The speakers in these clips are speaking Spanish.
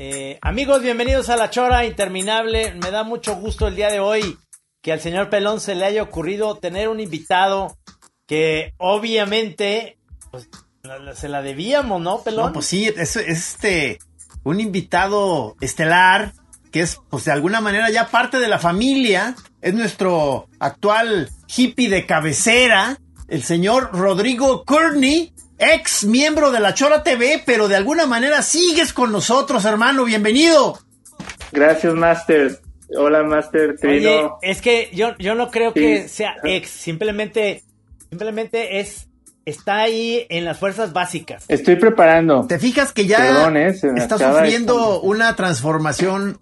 Eh, amigos, bienvenidos a La Chora Interminable. Me da mucho gusto el día de hoy que al señor Pelón se le haya ocurrido tener un invitado que obviamente pues, se la debíamos, ¿no, Pelón? No, pues sí, es, este un invitado estelar que es, pues de alguna manera ya parte de la familia. Es nuestro actual hippie de cabecera, el señor Rodrigo Courtney ex miembro de la Chora TV, pero de alguna manera sigues con nosotros, hermano. Bienvenido. Gracias, Master. Hola, Master Trino. Oye, es que yo, yo no creo que sea ex, simplemente, simplemente es, está ahí en las fuerzas básicas. Estoy preparando. ¿Te fijas que ya eh, está sufriendo una transformación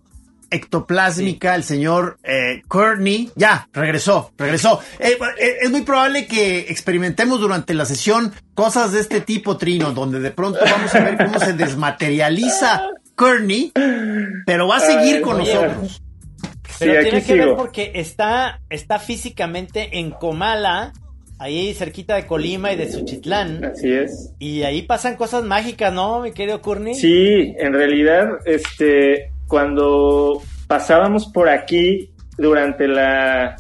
ectoplásmica, el señor eh, Courtney. Ya, regresó, regresó. Eh, eh, es muy probable que experimentemos durante la sesión cosas de este tipo, Trino, donde de pronto vamos a ver cómo se desmaterializa Courtney, pero va a seguir con nosotros. Pero tiene que ver porque está, está físicamente en Comala, ahí cerquita de Colima y de Suchitlán. Así es. Y ahí pasan cosas mágicas, ¿no, mi querido Courtney? Sí, en realidad, este, cuando pasábamos por aquí durante la,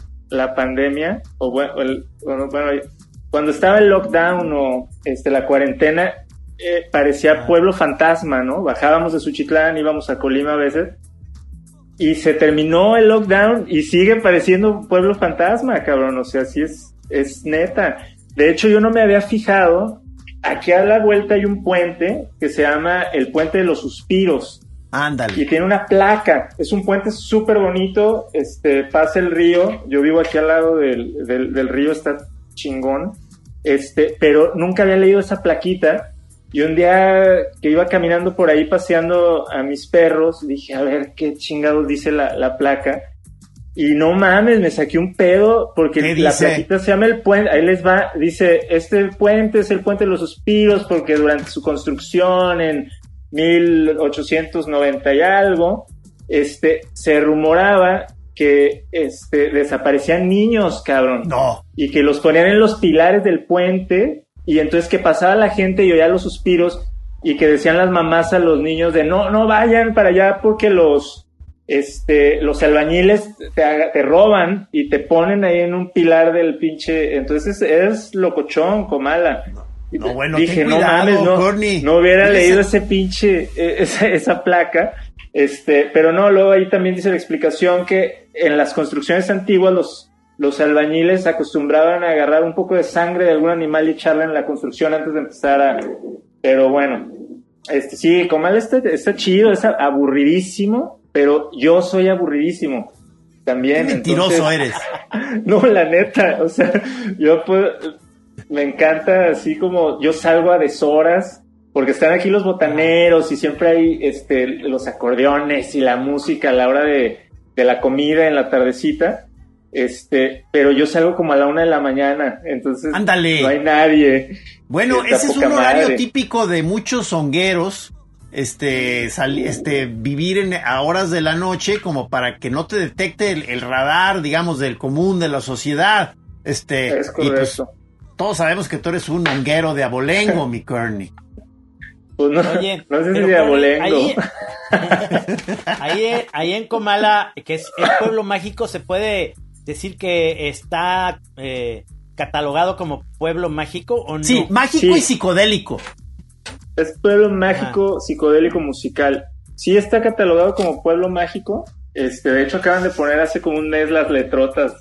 pandemia, o bueno, cuando estaba el lockdown o este, la cuarentena, eh, parecía pueblo fantasma, ¿no? Bajábamos de Suchitlán, íbamos a Colima a veces, y se terminó el lockdown y sigue pareciendo pueblo fantasma, cabrón, o sea, sí es, es neta. De hecho, yo no me había fijado, aquí a la vuelta hay un puente que se llama el Puente de los Suspiros. Ándale. Y tiene una placa. Es un puente súper bonito. Este, pasa el río. Yo vivo aquí al lado del, del, río, está chingón. Este, pero nunca había leído esa plaquita. Y un día que iba caminando por ahí paseando a mis perros, dije, a ver qué chingados dice la, la placa. Y no mames, me saqué un pedo porque la plaquita se llama el puente, ahí les va, dice, este puente es el puente de los suspiros porque durante su construcción en 1890 y algo, este, se rumoraba que este, desaparecían niños, cabrón. No. Y que los ponían en los pilares del puente y entonces que pasaba la gente y oía los suspiros y que decían las mamás a los niños de no, no vayan para allá porque los, este, los albañiles te, te roban y te ponen ahí en un pilar del pinche, entonces es locochón, comala. No, bueno, dije, no mames, no, no hubiera leído ese pinche, e, esa, esa, placa. Este, pero no, luego ahí también dice la explicación que en las construcciones antiguas los, los albañiles acostumbraban a agarrar un poco de sangre de algún animal y echarla en la construcción antes de empezar a. Pero bueno, este, sí, Comal está, está chido, es aburridísimo, pero yo soy aburridísimo también. Qué mentiroso eres. no, la neta, o sea, yo puedo me encanta así como yo salgo a deshoras porque están aquí los botaneros y siempre hay este los acordeones y la música a la hora de, la comida en la tardecita. Este, pero yo salgo como a la una de la mañana, entonces no hay nadie. Bueno, ese es un horario típico de muchos hongueros, este, este, vivir en, a horas de la noche como para que no te detecte el, radar, digamos, del común de la sociedad. Este, es pues, correcto todos sabemos que tú eres un honguero de abolengo, mi Kearney. Pues no, Oye, no sé si de abolengo. Ahí, ahí, en Comala, que es el pueblo mágico, se puede decir que está eh, catalogado como pueblo mágico o no? Sí, mágico y psicodélico. Es pueblo mágico, psicodélico musical. Sí está catalogado como pueblo mágico. Este, de hecho acaban de poner hace como un mes las letrotas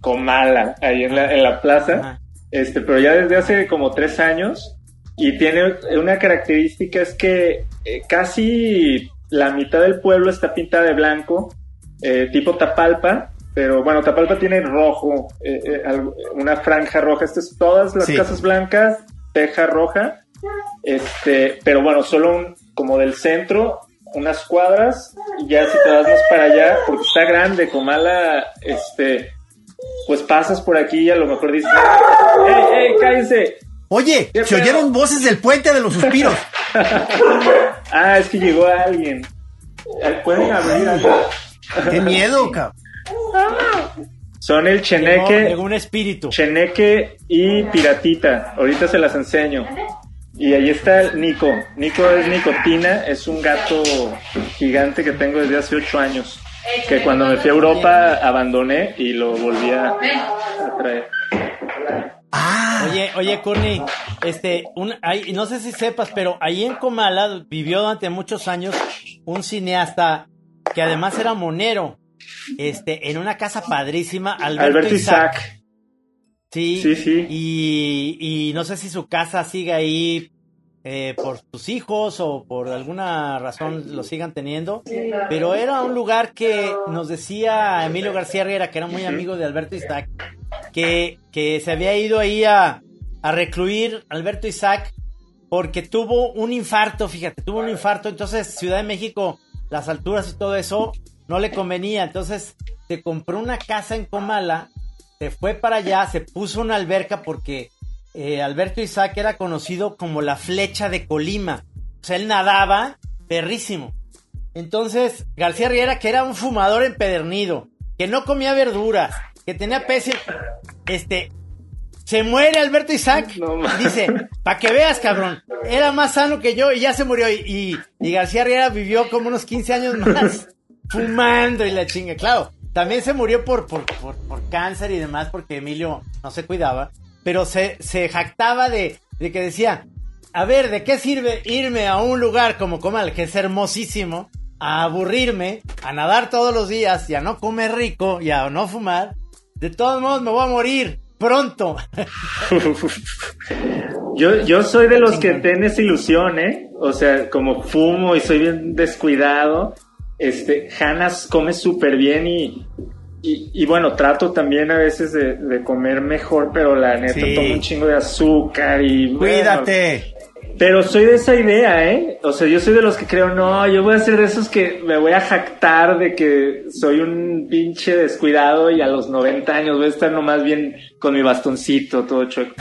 Comala ahí en la, en la plaza este, pero ya desde hace como tres años y tiene una característica es que eh, casi la mitad del pueblo está pintada de blanco, eh, tipo Tapalpa, pero bueno, Tapalpa tiene rojo, eh, una franja roja, estas es todas las casas blancas, teja roja, este, pero bueno, solo un, como del centro, unas cuadras, y ya si te vas más para allá, porque está grande, Comala, este, pues pasas por aquí y a lo mejor dices, ¡Ey, ey, cállense! Oye, se oyeron voces del puente de los suspiros. ah, es que llegó alguien. Pueden abrir Qué miedo, cabrón. Son el Cheneque. Llegó, un espíritu. Cheneque y Piratita. Ahorita se las enseño. Y ahí está Nico. Nico es Nicotina, es un gato gigante que tengo desde hace ocho años. Que cuando me fui a Europa abandoné y lo volví a, traer. Ah. Oye, oye, Courtney, este, un, no sé si sepas, pero ahí en Comala vivió durante muchos años un cineasta que además era monero, este, en una casa padrísima, Alberto, Isaac. Sí, sí, sí. Y, y no sé si su casa sigue ahí eh, por sus hijos o por alguna razón lo sigan teniendo, pero era un lugar que nos decía Emilio García Herrera, que era muy amigo de Alberto Isaac, que, que se había ido ahí a, a recluir Alberto Isaac porque tuvo un infarto, fíjate, tuvo un infarto, entonces Ciudad de México, las alturas y todo eso no le convenía, entonces se compró una casa en Comala, se fue para allá, se puso una alberca porque eh, Alberto Isaac era conocido como la flecha de Colima, o sea, él nadaba perrísimo. Entonces, García Riera, que era un fumador empedernido, que no comía verduras, que tenía pésimo, este, se muere Alberto Isaac. dice, para que veas, cabrón, era más sano que yo y ya se murió. Y, y, García Riera vivió como unos 15 años más fumando y la chinga. Claro, también se murió por, por, por, por cáncer y demás porque Emilio no se cuidaba. Pero se, se jactaba de, de que decía, a ver, ¿de qué sirve irme a un lugar como Comal, que es hermosísimo, a aburrirme, a nadar todos los días y a no comer rico y a no fumar? De todos modos me voy a morir pronto. yo, yo soy de los que tienes ilusión, ¿eh? O sea, como fumo y soy bien descuidado. Este, Hannah come súper bien y, y, bueno, trato también a veces de, comer mejor, pero la neta tomo un chingo de azúcar y... Cuídate. Pero soy de esa idea, ¿eh? O sea, yo soy de los que creo, no, yo voy a ser de esos que me voy a jactar de que soy un pinche descuidado y a los 90 años voy a estar nomás bien con mi bastoncito, todo chueco.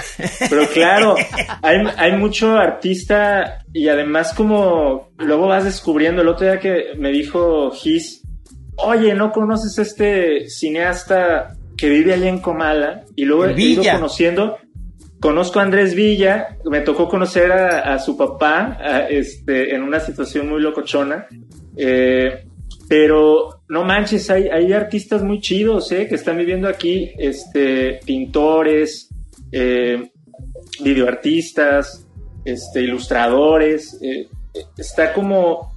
Pero claro, hay, hay mucho artista y además como luego vas descubriendo, el otro día que me dijo Gis, oye, ¿no conoces este cineasta que vive allá en Comala? Y luego he ido conociendo. Conozco a Andrés Villa, me tocó conocer a, su papá este, en una situación muy locochona, eh, pero no manches, hay, hay, artistas muy chidos eh, que están viviendo aquí, este, pintores, eh, videoartistas, este, ilustradores, eh, está como,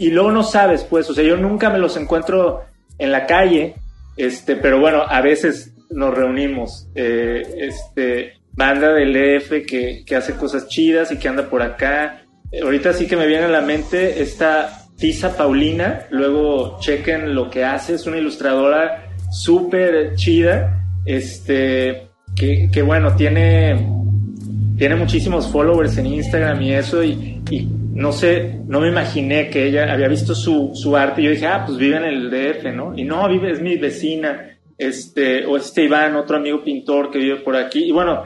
y luego no sabes, pues, o sea, yo nunca me los encuentro en la calle, este, pero bueno, a veces nos reunimos, este, banda del EF que, hace cosas chidas y que anda por acá. Ahorita sí que me viene a la mente esta Tisa Paulina, luego chequen lo que hace, es una ilustradora súper chida, este, que, bueno, tiene, tiene muchísimos followers en Instagram y eso, y, no sé, no me imaginé que ella había visto su, su arte y yo dije, ah, pues vive en el DF, ¿no? Y no, vive, es mi vecina, este, o este Iván, otro amigo pintor que vive por aquí, y bueno,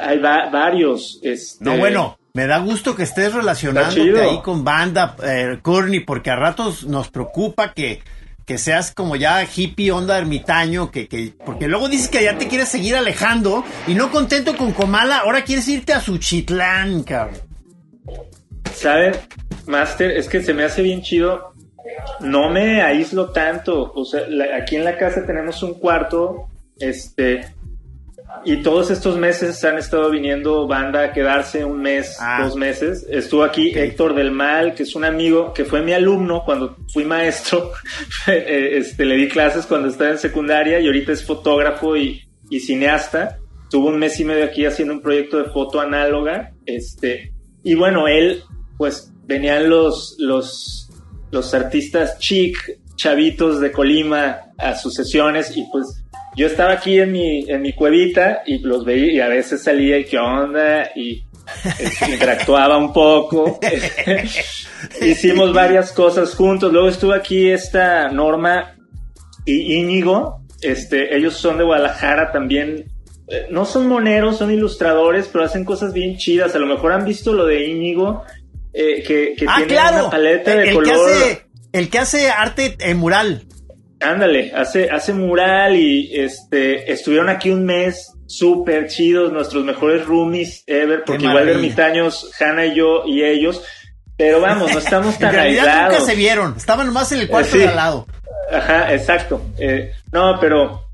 hay varios. Este... No, bueno, me da gusto que estés relacionándote ahí con banda, eh, porque a ratos nos preocupa que, que seas como ya hippie, onda ermitaño, que, que, porque luego dices que ya te quieres seguir alejando y no contento con Comala, ahora quieres irte a Suchitlán, cabrón. ¿Saben, Master? Es que se me hace bien chido. No me aíslo tanto. O sea, aquí en la casa tenemos un cuarto, este, y todos estos meses han estado viniendo banda a quedarse un mes, ah. dos meses. Estuvo aquí Héctor del Mal, que es un amigo que fue mi alumno cuando fui maestro. Eh, este, le di clases cuando estaba en secundaria y ahorita es fotógrafo y, cineasta. Tuvo un mes y medio aquí haciendo un proyecto de foto análoga. Este, y bueno, él, pues venían los, los, los artistas chic, chavitos de Colima a sus sesiones y pues yo estaba aquí en mi, en mi cuevita y los veía y a veces salía y qué onda y este, interactuaba un poco. Hicimos varias cosas juntos. Luego estuvo aquí esta Norma y Íñigo. Este, ellos son de Guadalajara también. Eh, no son moneros, son ilustradores, pero hacen cosas bien chidas. A lo mejor han visto lo de Íñigo, eh, que, ah, tiene una paleta de el color. Que hace, el que hace arte en mural. Ándale, hace, hace mural y este estuvieron aquí un mes súper chidos, nuestros mejores roomies ever, porque igual ermitaños, Hanna y yo y ellos, pero vamos, no estamos tan en aislados. nunca se vieron, estaban nomás en el cuarto de al lado. Ajá, exacto. Eh, no, pero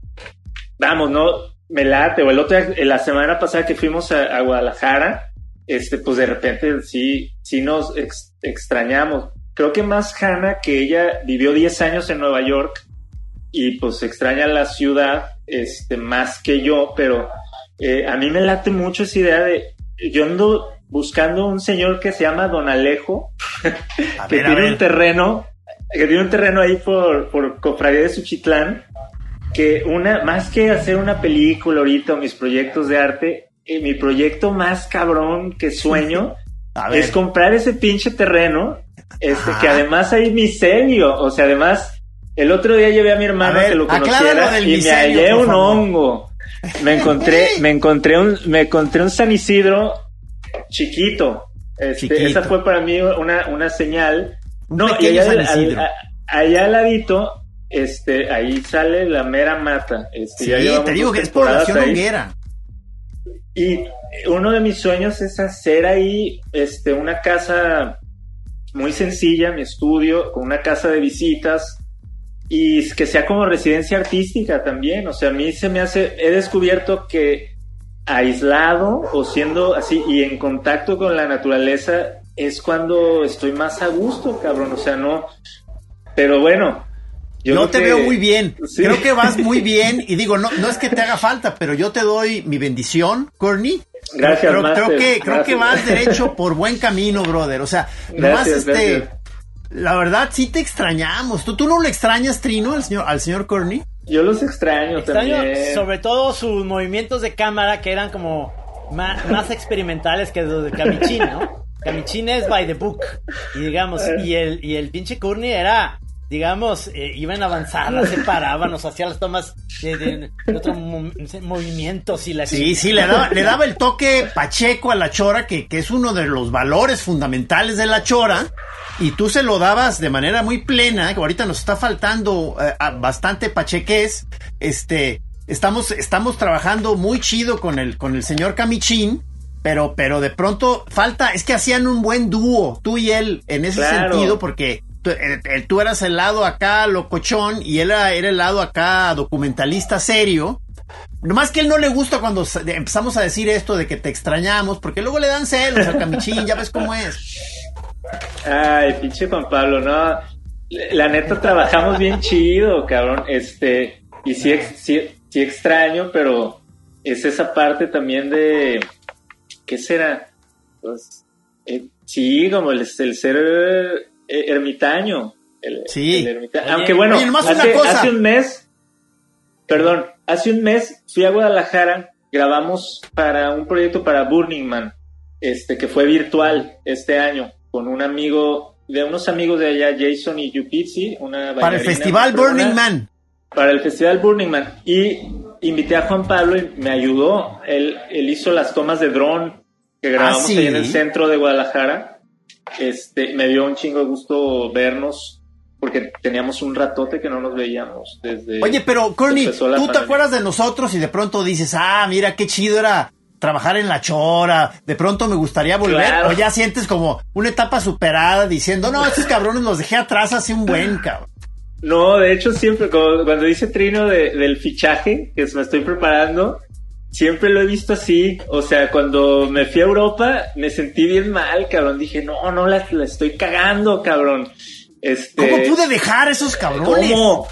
vamos, no, me late. O el otro, la semana pasada que fuimos a, Guadalajara, este, pues de repente sí, sí nos extrañamos. Creo que más Hannah, que ella vivió 10 años en Nueva York y pues extraña la ciudad, este, más que yo, pero eh, a mí me late mucho esa idea de, yo ando buscando un señor que se llama Don Alejo, que tiene un terreno, que tiene un terreno ahí por, por Cofradía de Suchitlán, que una, más que hacer una película ahorita o mis proyectos de arte, eh, mi proyecto más cabrón que sueño es comprar ese pinche terreno, este, que además hay micelio, o sea, además, el otro día llevé a mi hermano que lo conociera y me hallé un hongo. Me encontré, me encontré un, me encontré un San Isidro chiquito. Este, Esa fue para mí una, una señal. no, y allá, al, allá al ladito este, ahí sale la mera mata. Este, sí, te digo que es población hoguera. Y uno de mis sueños es hacer ahí este, una casa muy sencilla, mi estudio, con una casa de visitas y que sea como residencia artística también. O sea, a mí se me hace, he descubierto que aislado o siendo así y en contacto con la naturaleza es cuando estoy más a gusto, cabrón. O sea, no. Pero bueno, yo, te veo muy bien. Creo que vas muy bien. Y digo, no, no es que te haga falta, pero yo te doy mi bendición, Courtney. Gracias, creo, creo que Creo que vas derecho por buen camino, brother. O sea, nomás este. La verdad, sí te extrañamos. ¿Tú, tú no le extrañas, Trino, al señor, al señor Courtney? Yo los extraño, extraño también. Sobre todo sus movimientos de cámara que eran como más, más experimentales que los de Camichín, ¿no? Camichín es by the book. Y digamos, y el, y el pinche Courtney era digamos, eh, iban avanzando, se paraban, nos hacían las tomas de, otros movimientos y la... Sí, sí, le daba, le daba el toque pacheco a la chora, que, que es uno de los valores fundamentales de la chora, y tú se lo dabas de manera muy plena, que ahorita nos está faltando eh, bastante pacheques, este, estamos, estamos trabajando muy chido con el, con el señor Camichín, pero, pero de pronto falta, es que hacían un buen dúo, tú y él, en ese sentido, porque tú, eras el lado acá locochón y él era, el lado acá documentalista serio. Nomás que él no le gusta cuando empezamos a decir esto de que te extrañamos, porque luego le dan celos al camichín, ya ves cómo es. Ay, pinche Juan Pablo, no. La neta trabajamos bien chido, cabrón. Este, y sí, sí, extraño, pero es esa parte también de. ¿Qué será? Pues, eh, sí, como el ser eh, ermitaño. sí. Aunque bueno, hace, un mes, perdón, hace un mes fui a Guadalajara, grabamos para un proyecto para Burning Man, este, que fue virtual este año, con un amigo, de unos amigos de allá, Jason y Yupitsi, una Para el Festival Burning Man. Para el Festival Burning Man. Y invité a Juan Pablo y me ayudó. Él, él hizo las tomas de dron que grabamos ah, ahí en el centro de Guadalajara este, me dio un chingo de gusto vernos porque teníamos un ratote que no nos veíamos desde. Oye, pero Corny, tú te acuerdas de nosotros y de pronto dices, ah, mira qué chido era trabajar en la chora, de pronto me gustaría volver, o ya sientes como una etapa superada diciendo, no, estos cabrones los dejé atrás hace un buen cabrón. No, de hecho siempre, cuando dice Trino del fichaje, que me estoy preparando, siempre lo he visto así. O sea, cuando me fui a Europa, me sentí bien mal, cabrón. Dije, no, no la, estoy cagando, cabrón. Este, ¿Cómo pude dejar esos cabrones? ¿Cómo?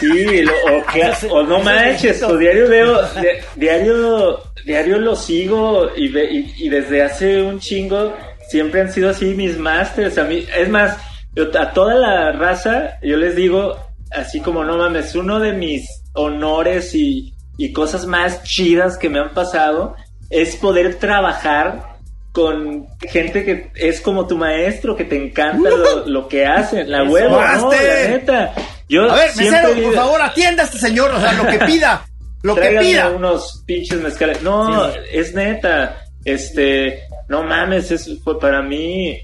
Sí, o, no manches, o diario veo, diario, diario lo sigo y, y, desde hace un chingo siempre han sido así mis masters. A mí, es más, a toda la raza, yo les digo, así como no mames, uno de mis honores y, y cosas más chidas que me han pasado es poder trabajar con gente que es como tu maestro, que te encanta lo, que hacen, la huevo, no, la neta. Yo a ver, mesero, por favor, atienda a este señor, o sea, lo que pida, lo que pida. unos pinches mezcales. No, es neta, este, no mames, es, fue para mí,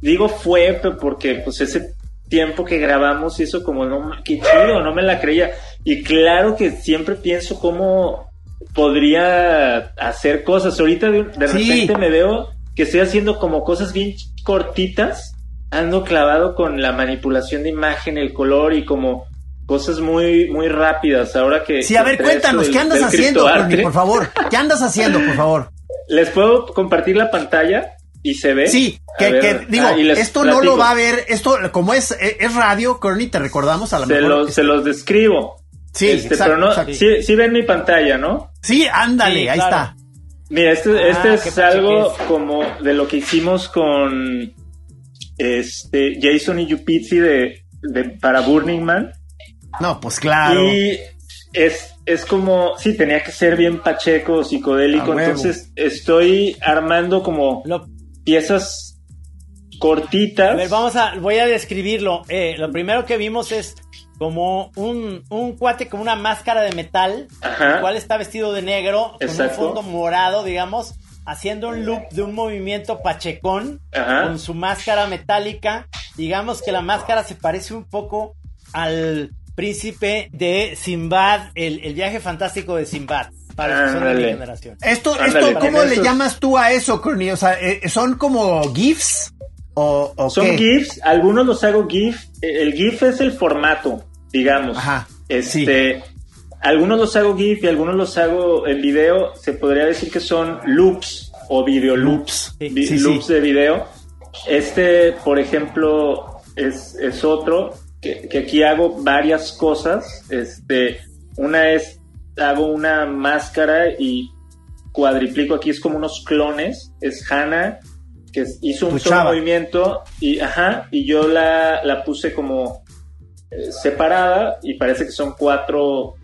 digo fue porque pues ese tiempo que grabamos eso como, no, qué chido, no me la creía. Y claro que siempre pienso cómo podría hacer cosas. Ahorita de, repente me veo que estoy haciendo como cosas bien cortitas, ando clavado con la manipulación de imagen, el color y como cosas muy muy rápidas. Ahora que Sí, a ver, cuéntanos, ¿qué andas haciendo, por favor? ¿Qué andas haciendo, por favor? Les puedo compartir la pantalla y se ve. Sí, que, digo, esto no lo va a ver, esto como es, es radio, Corny, te recordamos a la se Los, se los describo. Sí, este, pero no, sí, ven mi pantalla, ¿no? Sí, ándale, ahí está. Mira, este, ah, este es algo como de lo que hicimos con este Jason y Yupizzi de, de, para Burning Man. No, pues claro. Y es, es como, sí, tenía que ser bien pacheco, psicodélico. entonces estoy armando como piezas cortitas. A ver, vamos a, voy a describirlo. Eh, lo primero que vimos es como un, un cuate con una máscara de metal, el cual está vestido de negro, con un fondo morado, digamos, haciendo un loop de un movimiento pachecón, con su máscara metálica. Digamos que la máscara se parece un poco al príncipe de Simbad, el, viaje fantástico de Simbad. Para los de mi generación. Esto, esto ¿cómo le llamas tú a eso, Corny? O sea, eh, ¿son como GIFs? O, Son GIFs, algunos los hago GIF. El GIF es el formato digamos. Ajá. Este, algunos los hago GIF y algunos los hago en video. Se podría decir que son loops o video loops, loops de video. Este, por ejemplo, es, es otro que, que, aquí hago varias cosas. Este, una es hago una máscara y cuadriplico aquí es como unos clones. Es Hannah que hizo un solo movimiento y ajá y yo la, la puse como eh, separada y parece que son cuatro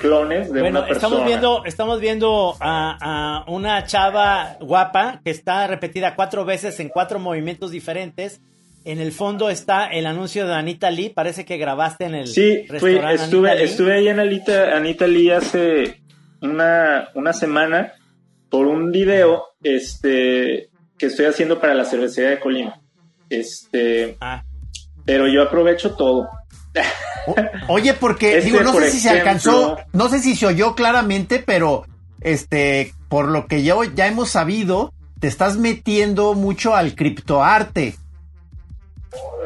clones de una persona. Estamos viendo, estamos viendo a, una chava guapa que está repetida cuatro veces en cuatro movimientos diferentes. En el fondo está el anuncio de Anita Lee. Parece que grabaste en el sí, estuve, estuve ahí en Anita, Anita Lee hace una, una semana por un video este, que estoy haciendo para la cervecería de Colima. Este, ah. Pero yo aprovecho todo. Oye, porque este, digo, no sé si se alcanzó, no sé si se oyó claramente, pero este, por lo que ya, ya hemos sabido, te estás metiendo mucho al criptoarte.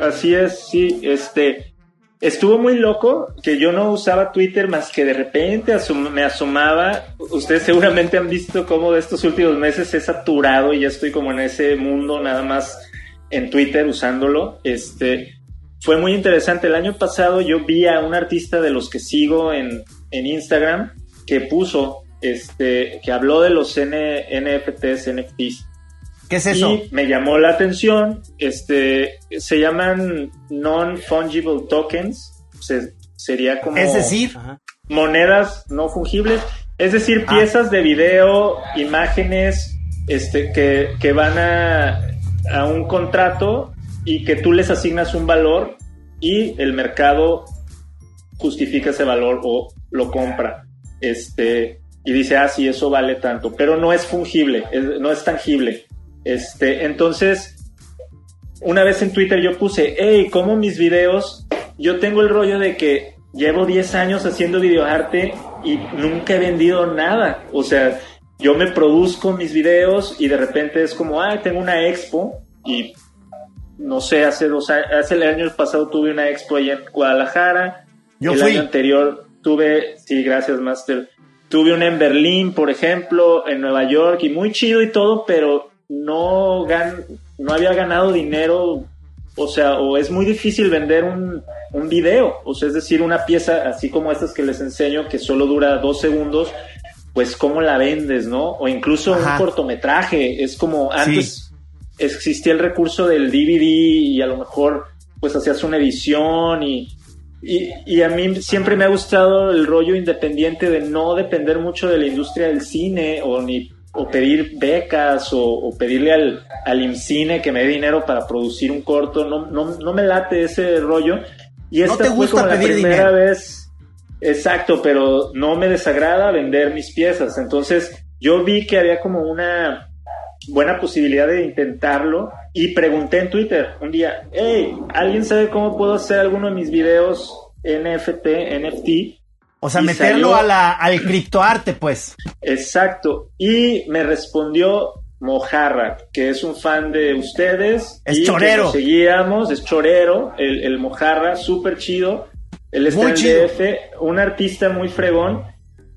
Así es, sí, este, estuvo muy loco que yo no usaba Twitter más que de repente me asomaba. Ustedes seguramente han visto cómo de estos últimos meses he saturado y ya estoy como en ese mundo nada más en Twitter usándolo. Este, fue muy interesante. El año pasado yo vi a un artista de los que sigo en, Instagram que puso, este, que habló de los NFTs, NFTs. ¿Qué es eso? Y me llamó la atención. Este, se llaman non-fungible tokens. sería como. Es decir, monedas no fungibles. Es decir, ah. piezas de video, imágenes, este, que, que van a, a un contrato y que tú les asignas un valor y el mercado justifica ese valor o lo compra. Este, y dice, ah, sí, eso vale tanto, pero no es fungible, no es tangible. Este, entonces, una vez en Twitter yo puse, hey, como mis videos, yo tengo el rollo de que llevo 10 años haciendo videoarte y nunca he vendido nada. O sea, yo me produzco mis videos y de repente es como, ah, tengo una expo y no sé, hace dos años, hace el año pasado tuve una expo allá en Guadalajara. Yo el año anterior tuve, sí, gracias, Master. Tuve una en Berlín, por ejemplo, en Nueva York, y muy chido y todo, pero no, gan no había ganado dinero, o sea, o es muy difícil vender un, un video, o sea, es decir, una pieza así como estas que les enseño, que solo dura dos segundos, pues cómo la vendes, ¿no? O incluso un cortometraje, es como antes existía el recurso del DVD y a lo mejor pues hacías una edición y, y, a mí siempre me ha gustado el rollo independiente de no depender mucho de la industria del cine o ni o pedir becas o, pedirle al, al IMCINE que me dé dinero para producir un corto, no, no, no me late ese rollo. Y esta te gusta fue la primera vez, exacto, pero no me desagrada vender mis piezas. Entonces yo vi que había como una buena posibilidad de intentarlo y pregunté en Twitter un día, hey, ¿alguien sabe cómo puedo hacer alguno de mis videos NFT, NFT? O sea, meterlo a la, al criptoarte, pues. Exacto. Y me respondió Mojarra, que es un fan de ustedes. Es chorero. seguíamos, es chorero, el, el Mojarra, súper chido. Él está en DF, un artista muy fregón.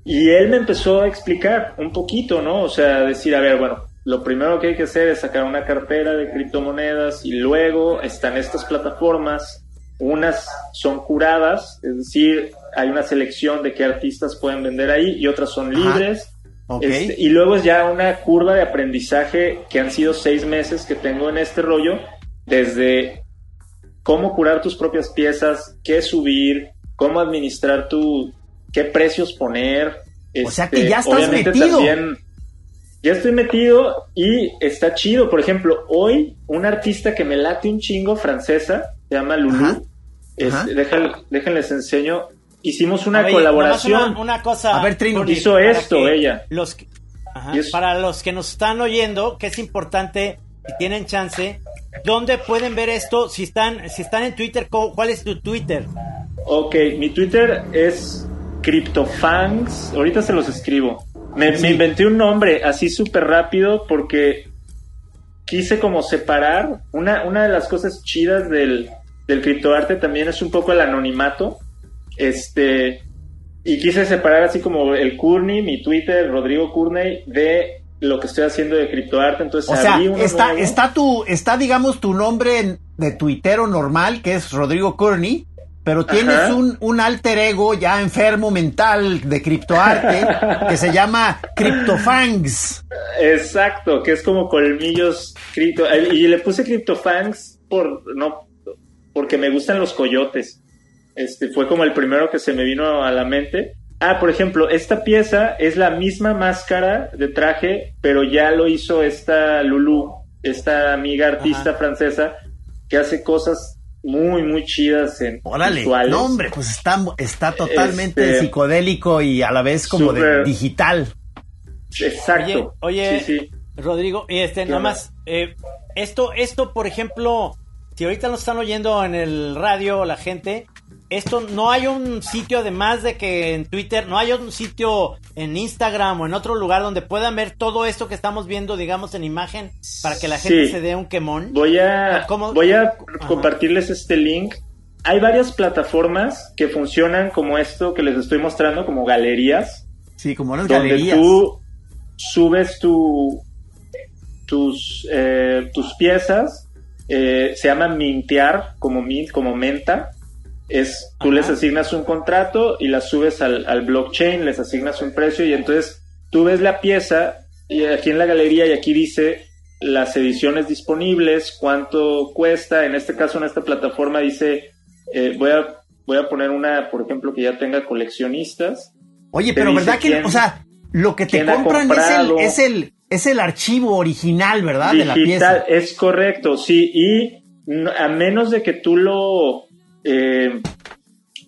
Y él me empezó a explicar un poquito, ¿no? O sea, decir, a ver, bueno, lo primero que hay que hacer es sacar una cartera de criptomonedas y luego están estas plataformas. Unas son curadas, es decir, hay una selección de qué artistas pueden vender ahí y otras son libres. Este, y luego es ya una curva de aprendizaje que han sido seis meses que tengo en este rollo, desde cómo curar tus propias piezas, qué subir, cómo administrar tu, qué precios poner. o sea que ya estás metido. Ya estoy metido y está chido. Por ejemplo, hoy un artista que me late un chingo francesa, se llama Lulu. déjenles enseño hicimos una colaboración. Una, cosa. A ver, Trino. Hizo esto ella. Los, Para los que nos están oyendo, que es importante, si tienen chance, ¿dónde pueden ver esto? Si están, si están en Twitter, ¿cuál es tu Twitter? Ok, mi Twitter es CryptoFans. Ahorita se los escribo. Me, me inventé un nombre así súper rápido porque quise como separar. Una, una de las cosas chidas del, del criptoarte también es un poco el anonimato. Este, y quise separar así como el Courtney, mi Twitter, Rodrigo Courtney, de lo que estoy haciendo de criptoarte. Entonces, o sea, está, está tu, está digamos tu nombre de tuitero normal, que es Rodrigo Courtney, pero tienes un, un, alter ego ya enfermo mental de criptoarte que se llama CryptoFangs. Exacto, que es como colmillos cripto. Y le puse CryptoFangs por, no, porque me gustan los coyotes. Este, fue como el primero que se me vino a la mente. Ah, por ejemplo, esta pieza es la misma máscara de traje, pero ya lo hizo esta Lulu, esta amiga artista francesa, que hace cosas muy, muy chidas en Órale, no hombre, pues está, está totalmente este, psicodélico y a la vez como de digital. Exacto. Oye, Rodrigo, y este, nada más, eh, esto, esto, por ejemplo, si ahorita nos están oyendo en el radio la gente, esto no hay un sitio además de que en Twitter, no hay un sitio en Instagram o en otro lugar donde puedan ver todo esto que estamos viendo, digamos, en imagen para que la gente se dé un quemón. Voy a, voy a compartirles este link. Hay varias plataformas que funcionan como esto que les estoy mostrando, como galerías. Sí, como las donde tú subes tu, tus, eh, tus piezas. Eh, se llama mintear, como mint, como menta es tú les asignas un contrato y la subes al, al, blockchain, les asignas un precio y entonces tú ves la pieza y aquí en la galería y aquí dice las ediciones disponibles, cuánto cuesta, en este caso en esta plataforma dice eh, voy a voy a poner una, por ejemplo, que ya tenga coleccionistas. Oye, pero ¿verdad que, o sea, lo que te compran es el, es el, es el archivo original, ¿verdad? de la pieza. Es correcto, sí, y a menos de que tú lo eh,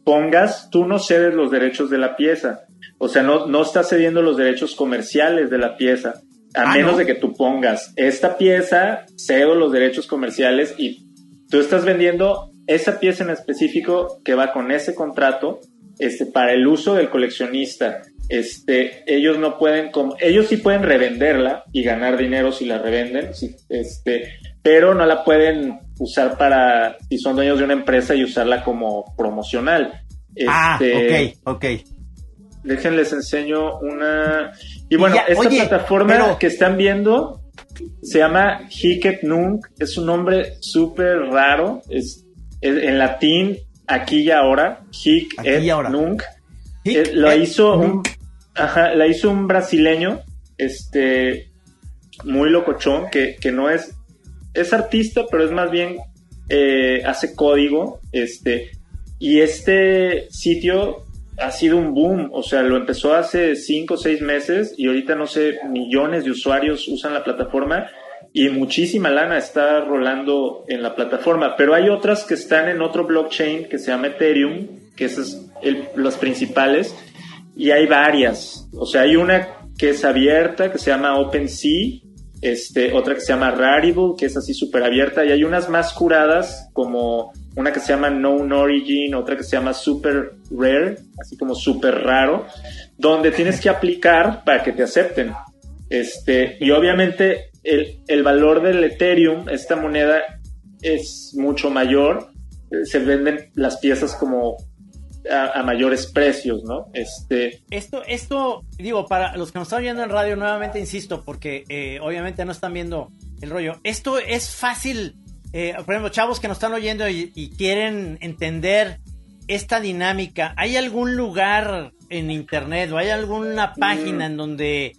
pongas, tú no cedes los derechos de la pieza. O sea, no, no estás cediendo los derechos comerciales de la pieza. A ah, menos de que tú pongas esta pieza, cedo los derechos comerciales y tú estás vendiendo esa pieza en específico que va con ese contrato este, para el uso del coleccionista. Este, ellos no pueden, como, ellos sí pueden revenderla y ganar dinero si la revenden, este, pero no la pueden usar para, si son dueños de una empresa y usarla como promocional. ah, este, ok, ok. Déjenles enseño una... Y bueno, esta plataforma que están viendo se llama Hiket Nung, es un nombre súper raro, es, en latín, aquí y ahora, Nung. Eh, lo hizo un, ajá, la hizo un brasileño, este, muy locochón, que, que no es, es artista, pero es más bien eh, hace código, este, y este sitio ha sido un boom, o sea, lo empezó hace cinco o seis meses y ahorita no sé, millones de usuarios usan la plataforma y muchísima lana está rolando en la plataforma, pero hay otras que están en otro blockchain que se llama Ethereum, que es el, las principales, y hay varias, o sea, hay una que es abierta, que se llama OpenSea, este, otra que se llama Rarible, que es así súper abierta, y hay unas más curadas, como una que se llama Known Origin, otra que se llama Super Rare, así como súper raro, donde tienes que aplicar para que te acepten. Este, y obviamente el, el valor del Ethereum, esta moneda, es mucho mayor. Se venden las piezas como a, mayores precios, ¿no? Este... Esto, esto, digo, para los que nos están viendo en radio, nuevamente insisto, porque eh, obviamente no están viendo el rollo. Esto es fácil, eh, por ejemplo, chavos que nos están oyendo y, quieren entender esta dinámica. ¿Hay algún lugar en internet o hay alguna página en donde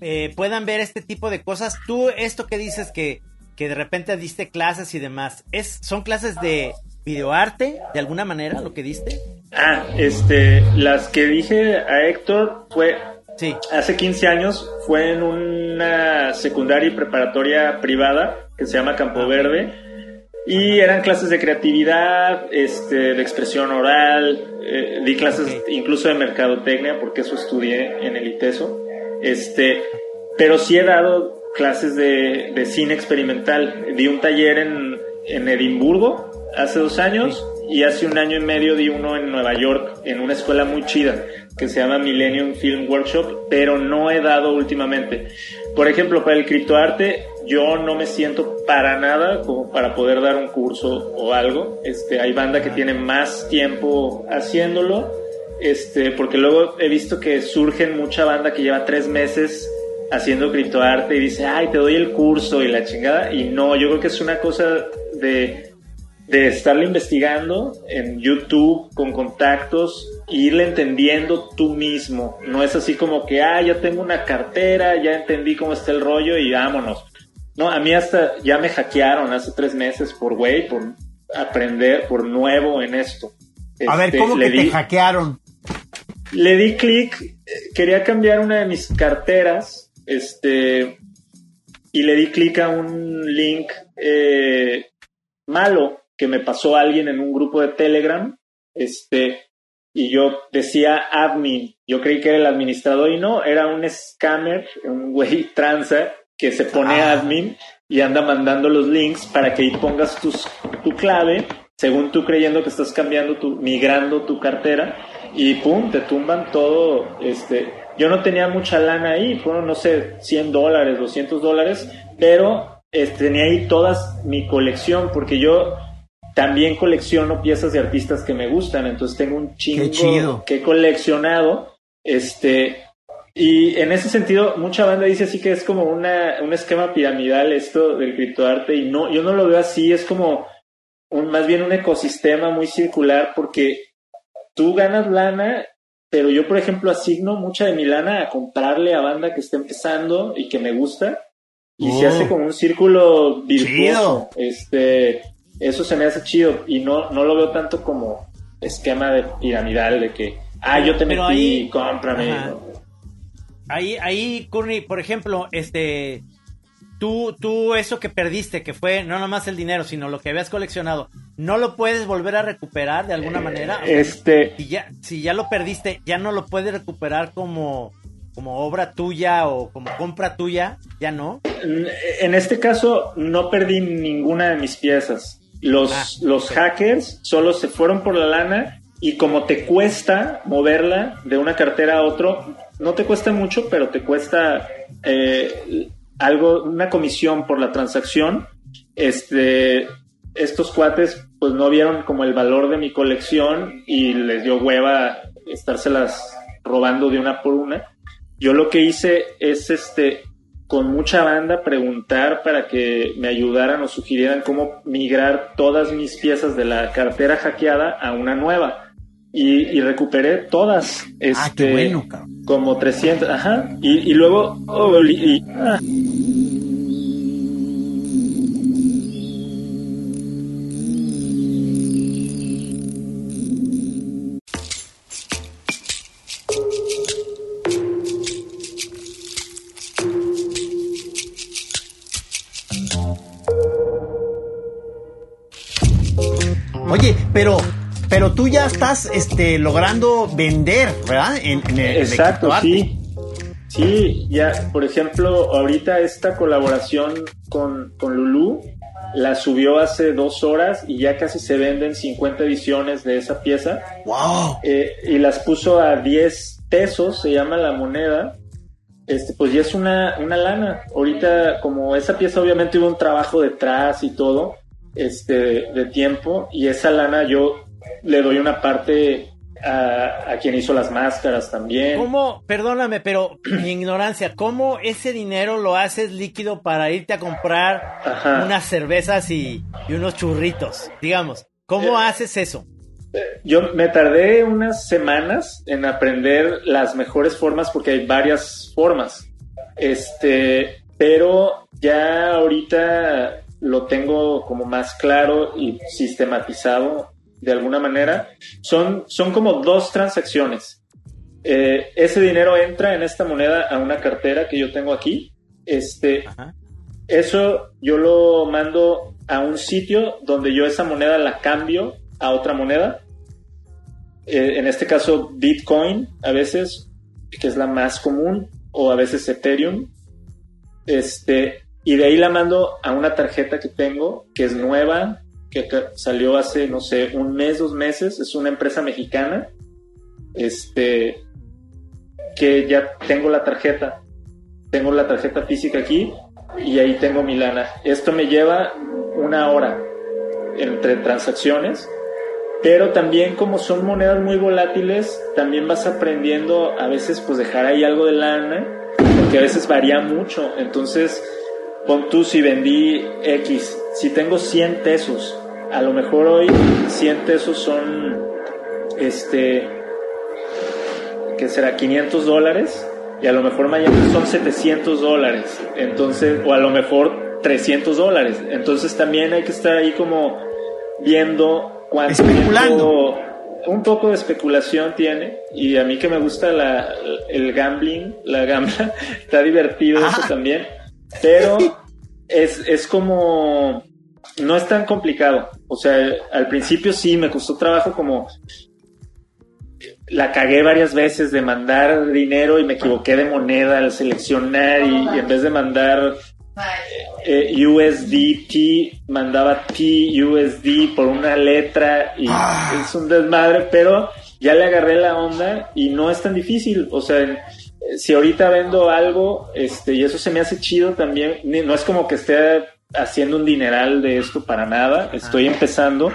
eh, puedan ver este tipo de cosas? Tú, esto que dices que, que de repente diste clases y demás, ¿es, ¿son clases de videoarte de alguna manera lo que diste? Ah, este, las que dije a Héctor fue sí. hace 15 años, fue en una secundaria y preparatoria privada que se llama Campo Verde. Y eran clases de creatividad, este, de expresión oral, eh, di clases incluso de mercadotecnia, porque eso estudié en el ITESO. Este, pero sí he dado clases de, de cine experimental. Di un taller en, en Edimburgo, hace dos años y hace un año y medio di uno en Nueva York en una escuela muy chida que se llama Millennium Film Workshop, pero no he dado últimamente. Por ejemplo, para el criptoarte yo no me siento para nada como para poder dar un curso o algo. Este, hay banda que tiene más tiempo haciéndolo, este, porque luego he visto que surgen mucha banda que lleva tres meses haciendo criptoarte y dice, ay, te doy el curso y la chingada. Y no, yo creo que es una cosa de de estarle investigando en YouTube con contactos e irle entendiendo tú mismo. No es así como que, ah, ya tengo una cartera, ya entendí cómo está el rollo y vámonos. No, a mí hasta ya me hackearon hace tres meses por güey, por aprender, por nuevo en esto. a ver, este, ¿cómo que te hackearon? Le di clic, quería cambiar una de mis carteras, este, y le di clic a un link eh, malo que me pasó alguien en un grupo de Telegram, este, y yo decía admin, yo creí que era el administrador y no, era un scammer, un güey tranza que se pone ah. admin y anda mandando los links para que ahí pongas tus, tu clave, según tú creyendo que estás cambiando tu, migrando tu cartera, y pum, te tumban todo, este, yo no tenía mucha lana ahí, fueron, no sé, 100 dólares, 200 dólares, pero este, tenía ahí toda mi colección, porque yo también colecciono piezas de artistas que me gustan, entonces tengo un chingo que he coleccionado. Este, y en ese sentido, mucha banda dice así que es como una, un esquema piramidal esto del criptoarte, y no, yo no lo veo así, es como un, más bien un ecosistema muy circular, porque tú ganas lana, pero yo, por ejemplo, asigno mucha de mi lana a comprarle a banda que está empezando y que me gusta, y se hace oh. como un círculo virtuoso. Este, eso se me hace chido y no, no lo veo tanto como esquema de piramidal de que, ah, yo te metí, ahí, cómprame. Ahí, ahí, Courtney, por ejemplo, este, tú, tú eso que perdiste, que fue no nomás el dinero, sino lo que habías coleccionado, ¿no lo puedes volver a recuperar de alguna manera? este... Si ya, si ya lo perdiste, ¿ya no lo puedes recuperar como, como obra tuya o como compra tuya? ¿Ya no? En este caso, no perdí ninguna de mis piezas. Los, ah, los hackers solo se fueron por la lana y como te cuesta moverla de una cartera a otro, no te cuesta mucho, pero te cuesta eh, algo, una comisión por la transacción. Este, estos cuates pues no vieron como el valor de mi colección y les dio hueva estárselas robando de una por una. Yo lo que hice es este con mucha banda preguntar para que me ayudaran o sugirieran cómo migrar todas mis piezas de la cartera hackeada a una nueva. Y, recuperé todas. Este, ah, qué este, bueno, Como 300, ajá. Y, luego... Oh, ah. Estás este logrando vender, ¿verdad? En, Exacto, sí. Sí, ya, por ejemplo, ahorita esta colaboración con, con Lulu la subió hace dos horas y ya casi se venden 50 ediciones de esa pieza. ¡Wow! Eh, y las puso a 10 pesos, se llama la moneda. Este, pues ya es una, una lana. Ahorita, como esa pieza obviamente hubo un trabajo detrás y todo, este, de tiempo, y esa lana yo le doy una parte a, quien hizo las máscaras también. ¿Cómo, perdóname, pero mi ignorancia, cómo ese dinero lo haces líquido para irte a comprar unas cervezas y, unos churritos? Digamos, ¿cómo eh, haces eso? Yo me tardé unas semanas en aprender las mejores formas porque hay varias formas. Este, pero ya ahorita lo tengo como más claro y sistematizado de alguna manera, son, son como dos transacciones. Eh, ese dinero entra en esta moneda a una cartera que yo tengo aquí. Este, eso yo lo mando a un sitio donde yo esa moneda la cambio a otra moneda. Eh, en este caso, Bitcoin, a veces, que es la más común, o a veces Ethereum. Este, y de ahí la mando a una tarjeta que tengo, que es nueva, que salió hace, no sé, un mes, dos meses, es una empresa mexicana, este, que ya tengo la tarjeta, tengo la tarjeta física aquí y ahí tengo mi lana. Esto me lleva una hora entre transacciones, pero también como son monedas muy volátiles, también vas aprendiendo a veces pues dejar ahí algo de lana, porque a veces varía mucho, entonces pon tú si vendí X, si tengo 100 pesos, a lo mejor hoy 100 pesos son, este, que será 500 dólares. Y a lo mejor mañana son 700 dólares, entonces, o a lo mejor 300 dólares, entonces también hay que estar ahí como viendo cuánto Especulando. un poco de especulación tiene. Y a mí que me gusta la, el gambling, la gambla, está divertido eso también, pero es, es como no es tan complicado. O sea, al principio sí me costó trabajo como la cagué varias veces de mandar dinero y me equivoqué de moneda al seleccionar y, en vez de mandar eh, USDT mandaba TUSD por una letra y ah. es un desmadre, pero ya le agarré la onda y no es tan difícil. O sea, si ahorita vendo algo, este, y eso se me hace chido también, no es como que esté haciendo un dineral de esto para nada, estoy empezando.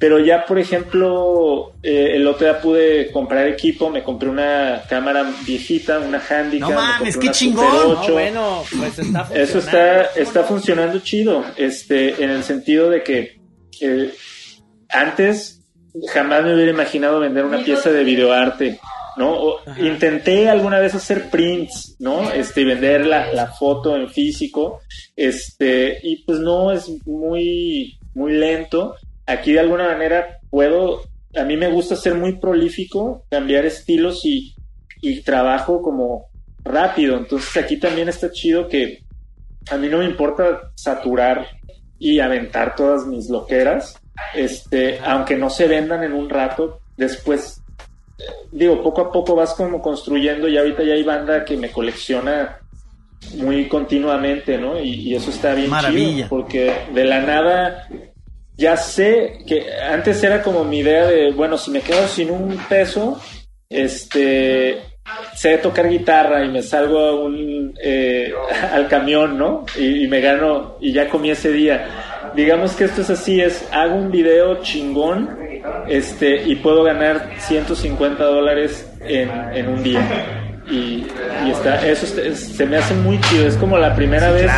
Pero ya, por ejemplo, eh, el otro día pude comprar equipo, me compré una cámara viejita, una Handicap. No mames, qué chingón. bueno, pues está Eso está, está funcionando chido, este, en el sentido de que eh, antes jamás me hubiera imaginado vender una pieza de videoarte. ¿No? intenté alguna vez hacer prints, ¿no? Este, vender la, la, foto en físico, este, y pues no, es muy, muy lento. Aquí de alguna manera puedo, a mí me gusta ser muy prolífico, cambiar estilos y, y trabajo como rápido. Entonces aquí también está chido que a mí no me importa saturar y aventar todas mis loqueras, este, aunque no se vendan en un rato, después digo, poco a poco vas como construyendo y ahorita ya hay banda que me colecciona muy continuamente, ¿no? Y, eso está bien Maravilla. porque de la nada ya sé que antes era como mi idea de, bueno, si me quedo sin un peso, este, sé tocar guitarra y me salgo a un, eh, al camión, ¿no? Y, y, me gano, y ya comí ese día. Digamos que esto es así, es, hago un video chingón este, y puedo ganar 150 dólares en, un día. Y, está, eso se me hace muy chido, es como la primera vez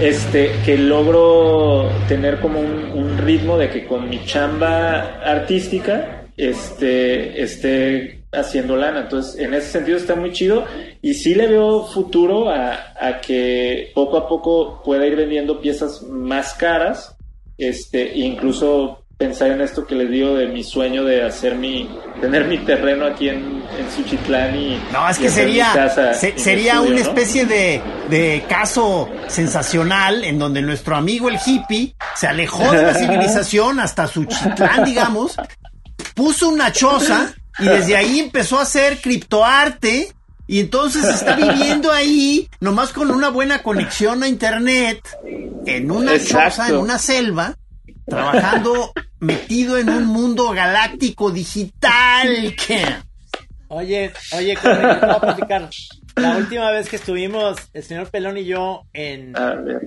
este, que logro tener como un, ritmo de que con mi chamba artística este, esté haciendo lana. Entonces, en ese sentido está muy chido y sí le veo futuro a, a que poco a poco pueda ir vendiendo piezas más caras, este, incluso pensar en esto que les digo de mi sueño de hacer mi tener mi terreno aquí en, en Suchitlán y no es que sería sería una especie de, de caso sensacional en donde nuestro amigo el hippie se alejó de la civilización hasta Suchitlán digamos puso una choza y desde ahí empezó a hacer criptoarte Y entonces está viviendo ahí, nomás con una buena conexión a internet, en una choza, en una selva, trabajando metido en un mundo galáctico digital. Oye, oye, te voy a platicar. La última vez que estuvimos, el señor Pelón y yo en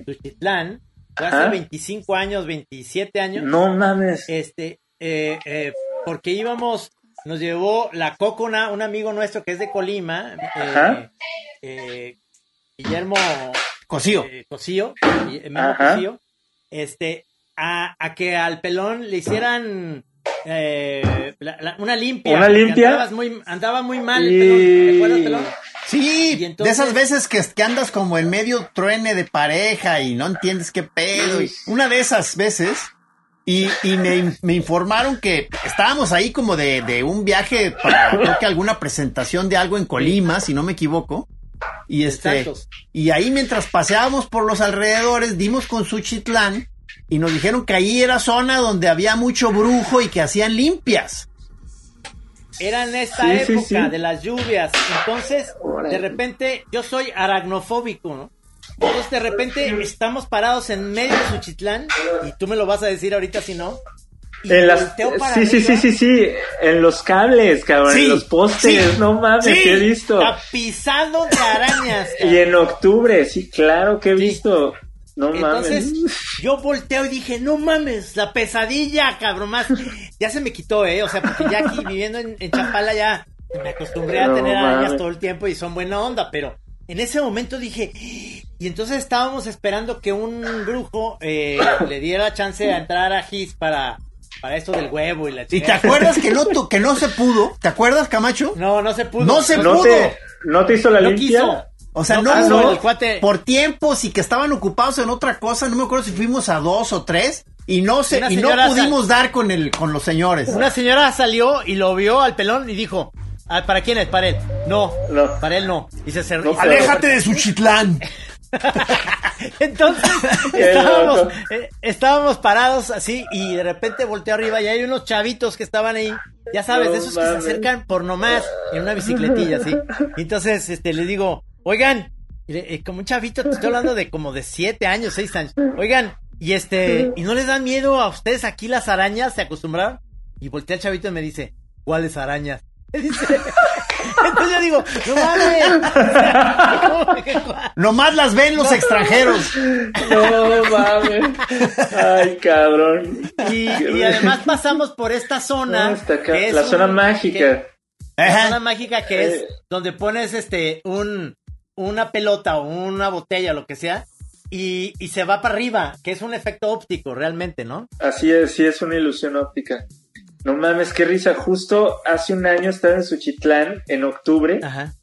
Tuchitlán, fue hace 25 años, 27 años. No mames. Este, eh, eh, porque íbamos nos llevó la Cocona, un amigo nuestro que es de Colima, eh, eh, Guillermo Cosío, eh, Cosío, este, a, a, que al pelón le hicieran una limpia. Una limpia. Muy, andaba muy mal el pelón, ¿te acuerdas, pelón? Sí, de esas veces que, que, andas como en medio truene de pareja y no entiendes qué pedo. una de esas veces y, me, informaron que estábamos ahí como de, un viaje para creo que alguna presentación de algo en Colima, si no me equivoco. Y este, y ahí mientras paseábamos por los alrededores, dimos con Suchitlán y nos dijeron que ahí era zona donde había mucho brujo y que hacían limpias. Era en esta época de las lluvias. Entonces, de repente, yo soy aracnofóbico, ¿no? Entonces de repente estamos parados en medio de Suchitlán y tú me lo vas a decir ahorita si no. En las, sí, sí, sí, sí, sí, en los cables, cabrón, en los postes, no mames, que he visto. Tapizado de arañas. y en octubre, sí, claro que he visto. No Entonces, yo volteo y dije, no mames, la pesadilla, cabrón, más. Ya se me quitó, eh, o sea, porque ya aquí viviendo en, Chapala ya me acostumbré a tener arañas todo el tiempo y son buena onda, pero en ese momento dije, y entonces estábamos esperando que un brujo eh, le diera chance de entrar a Gis para, para esto del huevo y la chica. ¿Y te acuerdas que no, que no se pudo? ¿Te acuerdas, Camacho? No, no se pudo. No se pudo. Te, ¿No te hizo la no limpia? O sea, no, no, por tiempos y que estaban ocupados en otra cosa, no me acuerdo si fuimos a dos o tres y no se y no pudimos dar con el con los señores. Una señora salió y lo vio al pelón y dijo, Ah, ¿Para quién es? Para él. No, para él no. Y se cerró. Aléjate de su chitlán. Entonces estábamos, eh, estábamos, parados así y de repente volteé arriba y hay unos chavitos que estaban ahí, ya sabes, de esos que se acercan por nomás en una bicicletilla así. Y entonces este, le digo, oigan, como un chavito, te estoy hablando de como de siete años, seis años, oigan, y este, ¿y no les dan miedo a ustedes aquí las arañas? ¿Se acostumbraron? Y volteé al chavito y me dice, ¿cuáles arañas? Entonces yo digo, no mames. Nomás las ven los extranjeros. No mames. Ay, cabrón. Y, además pasamos por esta zona. la zona mágica. la zona mágica que es eh. donde pones este un una pelota o una botella, lo que sea, y, y se va para arriba, que es un efecto óptico realmente, ¿no? Así es, sí es una ilusión óptica. No mames, qué risa. Justo hace un año estaba en Suchitlán, en octubre. Ajá.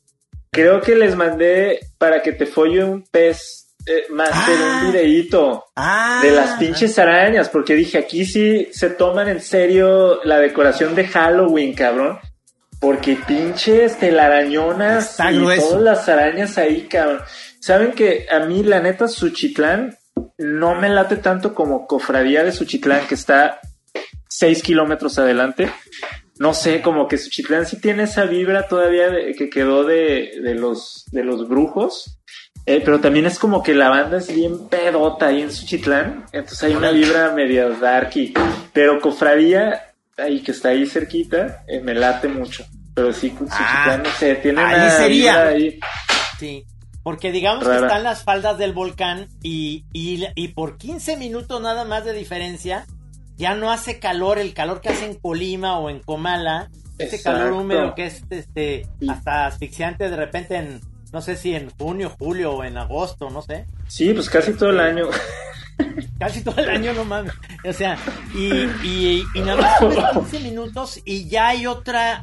Creo que les mandé para que te folle un pez eh, más de un ah. videíto ah. de las pinches arañas, porque dije, aquí sí se toman en serio la decoración de Halloween, cabrón. Porque pinches telarañonas y todas las arañas ahí, cabrón. Saben que a mí, la neta, Suchitlán no me late tanto como Cofradía de Suchitlán, que está seis kilómetros adelante. No sé, como que Suchitlán sí tiene esa vibra todavía que quedó de, de, los, de los brujos. Eh, pero también es como que la banda es bien pedota ahí en Suchitlán. Entonces hay una vibra media darky. Pero Cofradía, ahí que está ahí cerquita, eh, me late mucho. Pero sí, Suchitlán, no sé, tiene una sería. ahí. Sí. Porque digamos que están las faldas del volcán y, y, y por 15 minutos nada más de diferencia ya no hace calor, el calor que hace en Colima o en Comala, ese calor húmedo que es este hasta asfixiante de repente en no sé si en junio, julio o en agosto, no sé. Sí, pues casi todo el año. Casi todo el año, no mames. O sea, y, y, y nada más 15 minutos y ya hay otra,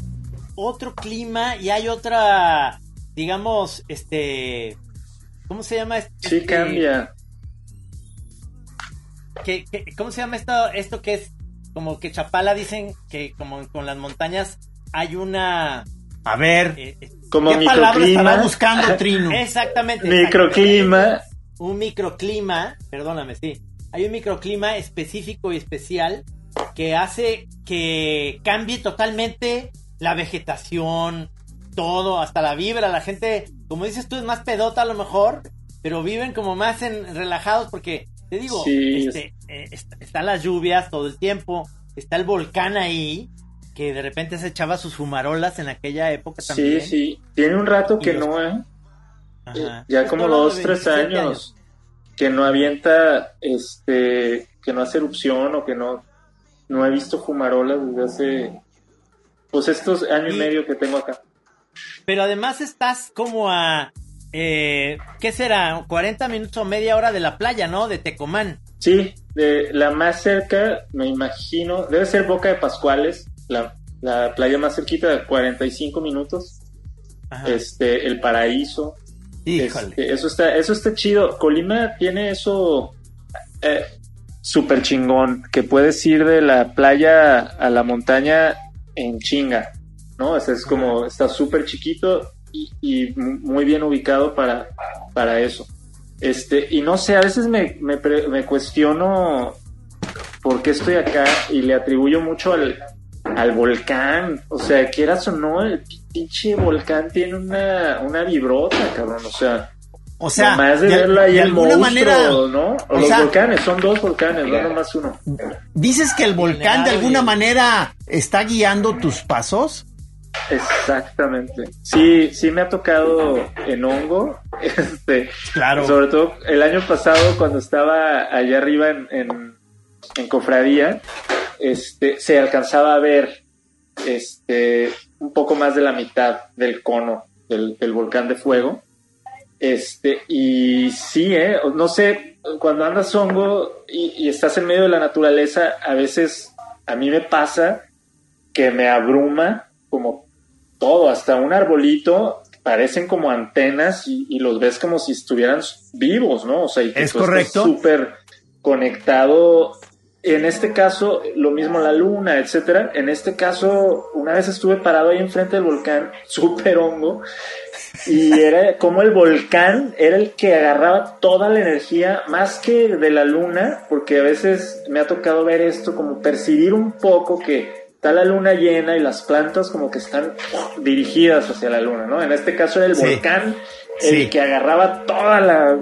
otro clima y hay otra, digamos, este, ¿cómo se llama? Este, sí, cambia cómo se llama esto, esto que es como que Chapala dicen que como con las montañas hay una... A ver, eh, eh, como ¿qué microclima. buscando Trino? Exactamente. Microclima. Un microclima, perdóname, sí. Hay un microclima específico y especial que hace que cambie totalmente la vegetación, todo, hasta la vibra, la gente, como dices tú, es más pedota a lo mejor, pero viven como más en, relajados porque, te digo, este, eh, están las lluvias todo el tiempo, está el volcán ahí, que de repente se echaba sus fumarolas en aquella época también. Sí, sí, tiene un rato que no, ¿eh? Ya como dos, tres años, que no avienta, este, que no hace erupción o que no, no he visto fumarolas desde hace, pues estos años y, medio que tengo acá. Pero además estás como a, eh, ¿qué será? 40 minutos o media hora de la playa, ¿no? De Tecomán. Sí, de la más cerca, me imagino, debe ser Boca de Pascuales, la, playa más cerquita de 45 minutos. Este, el paraíso. Este, eso está, eso está chido. Colima tiene eso eh, súper chingón, que puedes ir de la playa a la montaña en chinga, ¿no? es como, está súper chiquito y, muy bien ubicado para, para eso. Este, y no sé, a veces me, me, me cuestiono por qué estoy acá y le atribuyo mucho al, al volcán. O sea, quieras o no, el pinche volcán tiene una, una vibrota, cabrón. O sea, o sea, más de, verla ahí el monstruo, manera, ¿no? O, los volcanes, son dos volcanes, no nomás uno. ¿Dices que el volcán de alguna manera está guiando tus pasos? Exactamente. Sí, sí me ha tocado en hongo. Este, claro. Sobre todo el año pasado cuando estaba allá arriba en, en, en Cofradía, este, se alcanzaba a ver este, un poco más de la mitad del cono del, volcán de fuego. Este, y sí, ¿eh? no sé, cuando andas hongo y, estás en medio de la naturaleza, a veces a mí me pasa que me abruma como todo, hasta un arbolito parecen como antenas y, los ves como si estuvieran vivos, ¿no? O sea, y es correcto. Súper conectado en este caso, lo mismo la luna, etcétera. En este caso, una vez estuve parado ahí enfrente del volcán, súper hongo, y era como el volcán era el que agarraba toda la energía, más que de la luna, porque a veces me ha tocado ver esto, como percibir un poco que está la luna llena y las plantas como que están dirigidas hacia la luna, ¿no? En este caso era el volcán el que agarraba toda la,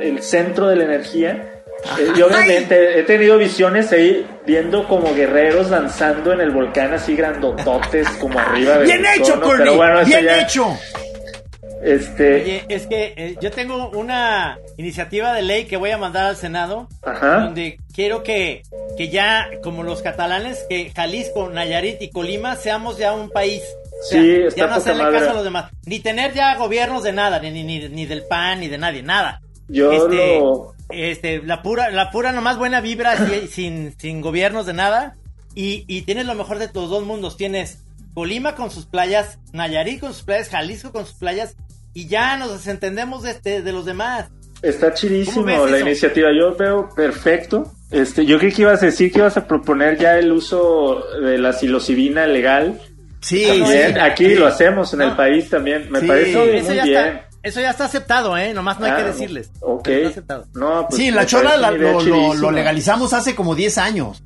el centro de la energía eh, yo obviamente he tenido visiones ahí viendo como guerreros danzando en el volcán así grandototes como arriba de Bien hecho, pero bueno, Bien hecho. Este... Oye, es que eh, yo tengo una iniciativa de ley que voy a mandar al Senado, donde quiero que, que ya, como los catalanes, que Jalisco, Nayarit y Colima seamos ya un país. sí, está ya no hacerle caso a los demás. Ni tener ya gobiernos de nada, ni, ni, ni del PAN, ni de nadie, nada. Yo este, lo este, la pura, la pura nomás buena vibra sin, sin gobiernos de nada. Y, y tienes lo mejor de los dos mundos. Tienes Colima con sus playas, Nayarit con sus playas, Jalisco con sus playas. Y ya nos entendemos de, este, de los demás. Está chidísimo la iniciativa. Yo veo perfecto. Este, yo creí que ibas a decir que ibas a proponer ya el uso de la psilocibina legal. Sí, aquí lo hacemos en el país también. Me parece muy bien. Eso ya está aceptado, ¿eh? Nomás no hay que decirles. Ok. No, pues, sí, la chora lo, legalizamos hace como 10 años.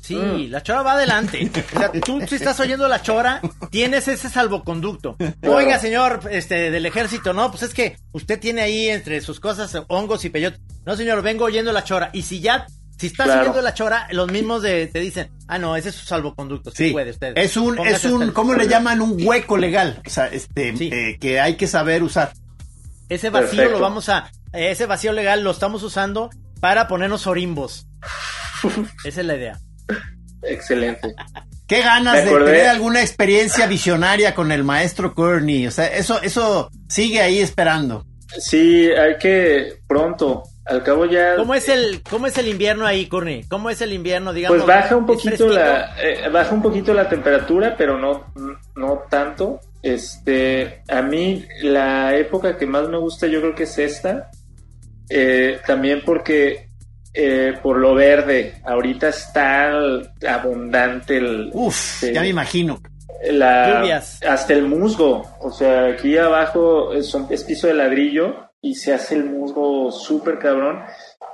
Sí, mm. la chora va adelante. O sea, tú si estás oyendo la chora, tienes ese salvoconducto. Oiga, señor este, del ejército, no, pues es que usted tiene ahí entre sus cosas hongos y peyote. No, señor, vengo oyendo la chora. Y si ya, si estás oyendo la chora, los mismos de, te dicen, ah, no, ese es su salvoconducto. Sí, puede usted. Es un, es un, ¿cómo le llaman? Un hueco legal. O sea, este, eh, que hay que saber usar. Ese vacío lo vamos a, ese vacío legal lo estamos usando para ponernos orimbos. Esa es la idea. Excelente. Qué ganas de tener alguna experiencia visionaria con el maestro Courtney. O sea, eso, eso sigue ahí esperando. Sí, hay que pronto. Al cabo ya. ¿Cómo es el, cómo es el invierno ahí, Courtney? ¿Cómo es el invierno, digamos? Pues baja un poquito la, eh, baja un poquito la temperatura, pero no, no tanto. Este, a mí la época que más me gusta yo creo que es esta. Eh, también porque eh, por lo verde, ahorita está abundante el... Uf, ya me imagino. La, hasta el musgo, o sea, aquí abajo es, es piso de ladrillo y se hace el musgo súper cabrón.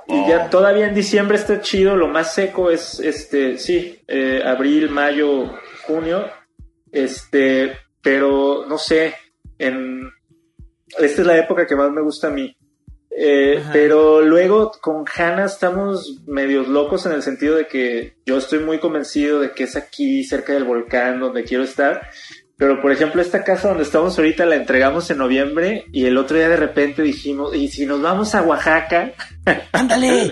Y ya oh. todavía en diciembre está chido, lo más seco es, este, sí, eh, abril, mayo, junio, este, pero no sé, en, esta es la época que más me gusta a mí. Eh, pero luego con Hannah estamos medios locos en el sentido de que yo estoy muy convencido de que es aquí, cerca del volcán, donde quiero estar. Pero, por ejemplo, esta casa donde estamos ahorita la entregamos en noviembre y el otro día de repente dijimos, ¿y si nos vamos a Oaxaca? ¡Ándale!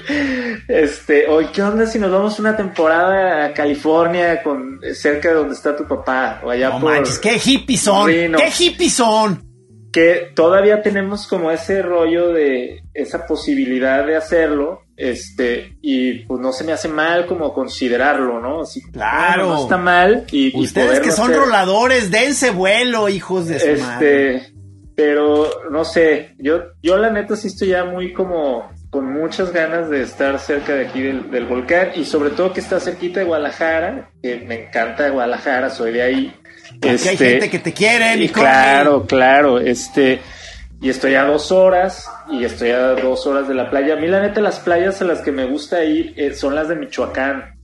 este, hoy, ¿qué onda si nos vamos una temporada a California con cerca de donde está tu papá? O allá no manches, qué hippies son, qué hippies son que todavía tenemos como ese rollo de esa posibilidad de hacerlo, este, y pues no se me hace mal como considerarlo, ¿no? Así, claro. No, está mal y, Ustedes que son roladores, dense vuelo, hijos de su este, Pero, no sé, yo, yo la neta sí estoy ya muy como con muchas ganas de estar cerca de aquí del, del volcán y sobre todo que está cerquita de Guadalajara, que me encanta Guadalajara, soy de ahí hay este, gente que te quiere, y Claro, claro. Este, y estoy a dos horas, y estoy a dos horas de la playa. A mí, la neta, las playas a las que me gusta ir eh, son las de Michoacán.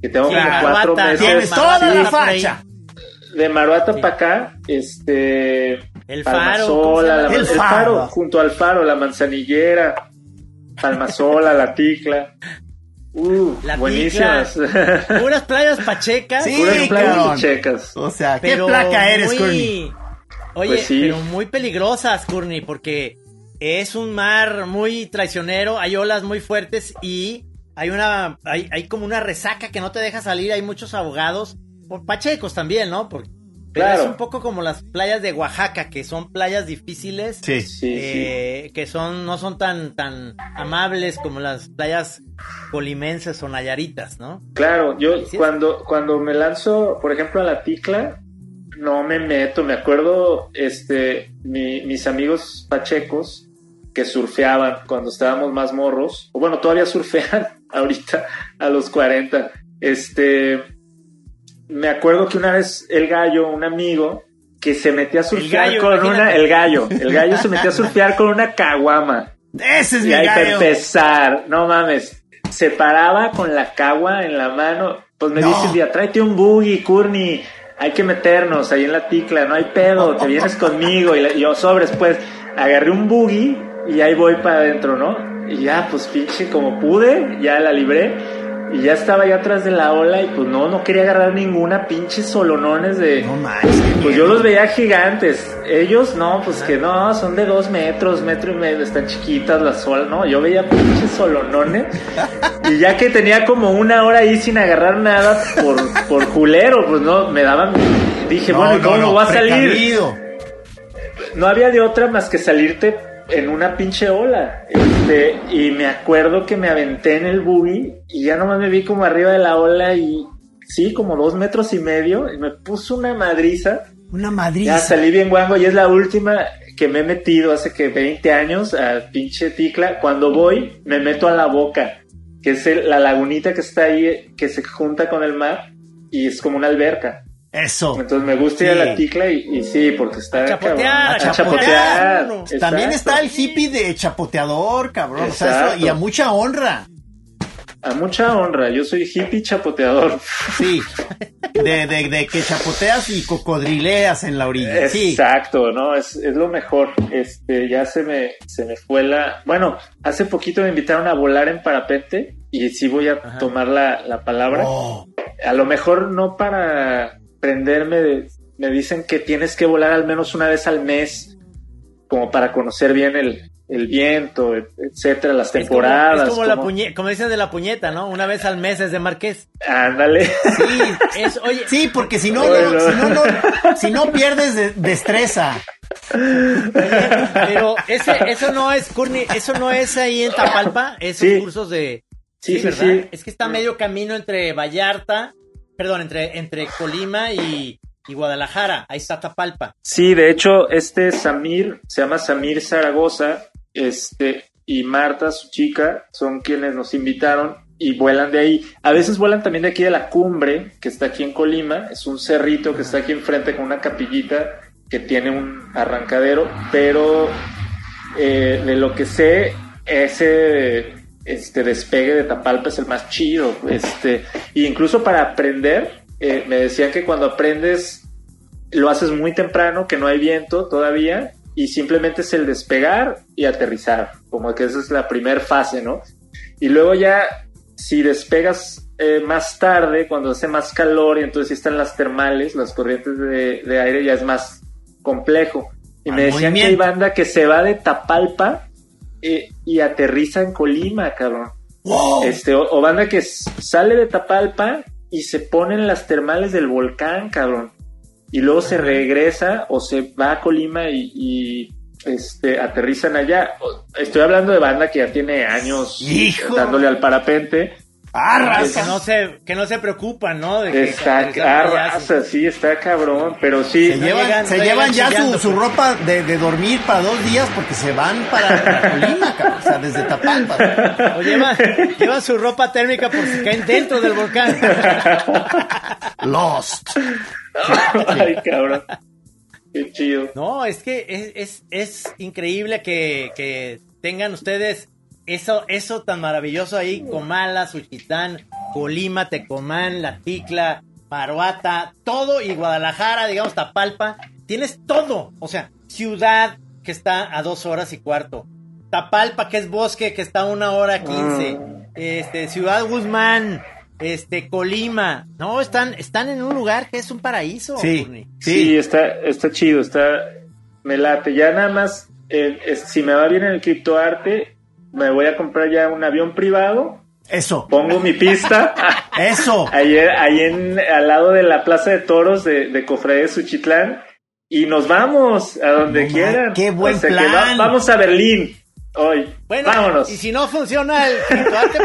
Que tengo como cuatro meses. Tienes toda la facha. De Maruata para acá, este. El faro. el, faro. junto al faro, la manzanillera, Palmasola, la ticla. Uh, buenísimas. Puras playas pachecas. Sí, Puras playas pachecas. O sea, ¿qué placa eres, muy... Oye, pues pero muy peligrosas, Courtney, porque es un mar muy traicionero, hay olas muy fuertes y hay una hay, hay como una resaca que no te deja salir, hay muchos abogados, pachecos también, ¿no? Porque Claro. es un poco como las playas de Oaxaca, que son playas difíciles, sí, sí, eh, que son no son tan tan amables como las playas colimenses o nayaritas, ¿no? Claro, yo cuando cuando me lanzo, por ejemplo, a la Ticla, no me meto. Me acuerdo, este, mis amigos pachecos que surfeaban cuando estábamos más morros, o bueno, todavía surfean ahorita a los 40. Este, me acuerdo que una vez el gallo, un amigo, que se metía a surfear con una. El gallo, el gallo se metía a surfear con una caguama. Ese es y mi ahí gallo. para empezar, no mames. Se paraba con la cagua en la mano. Pues me dice un día, tráete un buggy, Courtney. Hay que meternos ahí en la ticla, no hay pedo, te vienes conmigo. Y, yo sobres, pues, agarré un buggy y ahí voy para adentro, ¿no? Y ya, pues pinche, como pude, ya la libré y ya estaba allá atrás de la ola y pues no, no quería agarrar ninguna pinche solonones de... No manches. Pues yo los veía gigantes. Ellos no, pues que no, son de dos metros, metro y medio, están chiquitas las olas. No, yo veía pinches solonones. y ya que tenía como una hora ahí sin agarrar nada por, por culero, pues no, me daban... Dije, bueno, ¿y cómo no, voy a salir? No había de otra más que salirte en una pinche ola. Este, y me acuerdo que me aventé en el buggy y ya nomás me vi como arriba de la ola y sí, como dos metros y medio y me puso una madriza. Una madriza. Ya salí bien guango y es la última que me he metido hace que 20 años a pinche ticla. Cuando voy, me meto a la boca, que es la lagunita que está ahí, que se junta con el mar y es como una alberca. Eso. Entonces me gusta ir a la ticla y, sí, porque está. A chapotear, a chapotear. También está el hippie de chapoteador, cabrón. O sea, y a mucha honra. A mucha honra, yo soy hippie chapoteador. Sí, de, de, de que chapoteas y cocodrileas en la orilla. Exacto, ¿no? Es, es lo mejor. Este, ya se me, se me fue la... Bueno, hace poquito me invitaron a volar en parapente y sí voy a tomar la, la palabra. Oh. A lo mejor no para prenderme, me dicen que tienes que volar al menos una vez al mes como para conocer bien el, el viento, etcétera, las temporadas. Es como, la puñeta, como dicen de la puñeta, ¿no? Una vez al mes es de Marqués. Ándale. Sí, es, oye. Sí, porque si no, no, si no, no, si no pierdes destreza. pero ese, eso no es, Courtney, eso no es ahí en Tapalpa, esos cursos de... Sí, sí, ¿verdad? Es que está medio camino entre Vallarta perdón, entre, entre Colima y, Guadalajara. Ahí está Tapalpa. Sí, de hecho, este Samir, se llama Samir Zaragoza, este, y Marta, su chica, son quienes nos invitaron y vuelan de ahí. A veces vuelan también de aquí de la cumbre, que está aquí en Colima, es un cerrito que está aquí enfrente con una capillita que tiene un arrancadero, pero eh, de lo que sé, ese este despegue de Tapalpa es el más chido. Este, e incluso para aprender, eh, me decían que cuando aprendes lo haces muy temprano, que no hay viento todavía, y simplemente es el despegar y aterrizar, como que esa es la primera fase, ¿no? Y luego ya, si despegas eh, más tarde, cuando hace más calor y entonces están las termales, las corrientes de, aire, ya es más complejo. Y me decían que hay banda que se va de Tapalpa eh, y aterriza en Colima, cabrón. Este, o, banda que sale de Tapalpa y se pone en las termales del volcán, cabrón y luego se regresa o se va a Colima y, este, aterrizan allá. Estoy hablando de banda que ya tiene años dándole al parapente. Ah, que no se, que no se preocupan, ¿no? De está, ah, sí, está cabrón, pero sí. Se llevan, ya su, ropa de, dormir para dos días porque se van para Colima, cabrón, o sea, desde Tapalpa. O llevan, llevan su ropa térmica por si caen dentro del volcán. Lost. Ay, cabrón. Qué chido. No, es que es, es, increíble que, que, tengan ustedes eso, eso tan maravilloso ahí, Comala, Suchitán, Colima, Tecomán, La Ticla, Paruata, todo, y Guadalajara, digamos, Tapalpa, tienes todo, o sea, ciudad que está a dos horas y cuarto, Tapalpa, que es bosque, que está a una hora quince, ah. este, Ciudad Guzmán, este, Colima, no, están, están en un lugar que es un paraíso. Sí, sí, está, está chido, está, me late, ya nada más, eh, si me va bien en el criptoarte, me voy a comprar ya un avión privado. Eso. Pongo mi pista. Eso. Ahí, ahí en, al lado de la Plaza de Toros de, de Cofradía Suchitlán. Y nos vamos a donde quieran. Qué buen plan. vamos a Berlín hoy. Bueno, Vámonos. Y si no funciona el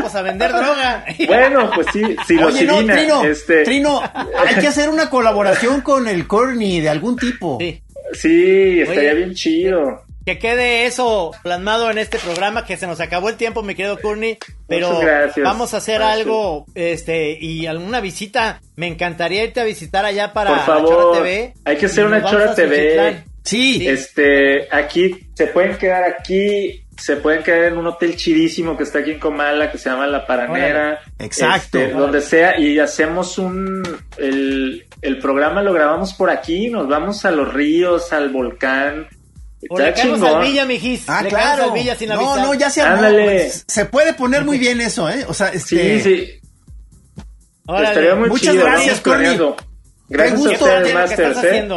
pues a vender droga. Bueno, pues sí, si lo Oye, Trino, este... Trino, hay que hacer una colaboración con el Corny de algún tipo. Sí, sí estaría bien chido. Que quede eso plasmado en este programa, que se nos acabó el tiempo, mi querido Courtney, pero vamos a hacer algo, este, y alguna visita, me encantaría irte a visitar allá para Por favor, Chora TV. Hay que hacer una Chora TV. Sí. Este, aquí, se pueden quedar aquí, se pueden quedar en un hotel chidísimo que está aquí en Comala, que se llama La Paranera. Exacto. Este, donde sea, y hacemos un. El, programa lo grabamos por aquí, nos vamos a los ríos, al volcán. O le caemos al Villa, mijis. Ah, claro. Al Villa sin avisar. No, no, ya se Ándale. Se puede poner muy bien eso, ¿eh? O sea, este... Sí, sí. Estaría muy Muchas gracias, Corny. Gracias gusto. a ustedes, Masters, ¿eh?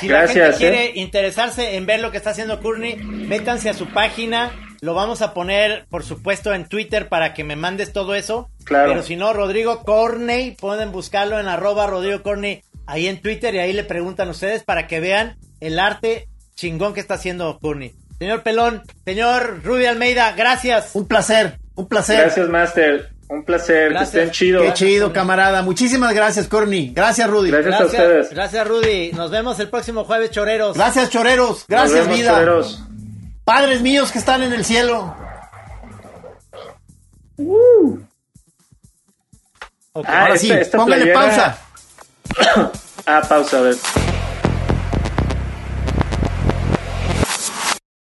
Si la gente quiere ¿eh? interesarse en ver lo que está haciendo Courtney, métanse a su página. Lo vamos a poner, por supuesto, en Twitter para que me mandes todo eso. Claro. Pero si no, Rodrigo Corney, pueden buscarlo en arroba Rodrigo Corney ahí en Twitter y ahí le preguntan ustedes para que vean el arte chingón que está haciendo Courtney. Señor Pelón, señor Rudy Almeida, gracias. Un placer, un placer. Gracias, Master. Un placer, que estén chido. Qué chido, camarada. Muchísimas gracias, Corny. Gracias, Rudy. Gracias, a ustedes. Gracias, Rudy. Nos vemos el próximo jueves, choreros. Gracias, choreros. Gracias, vida. Choreros. Padres míos que están en el cielo. Uh. Ah, Ahora sí, póngale pausa. ah, pausa, a ver.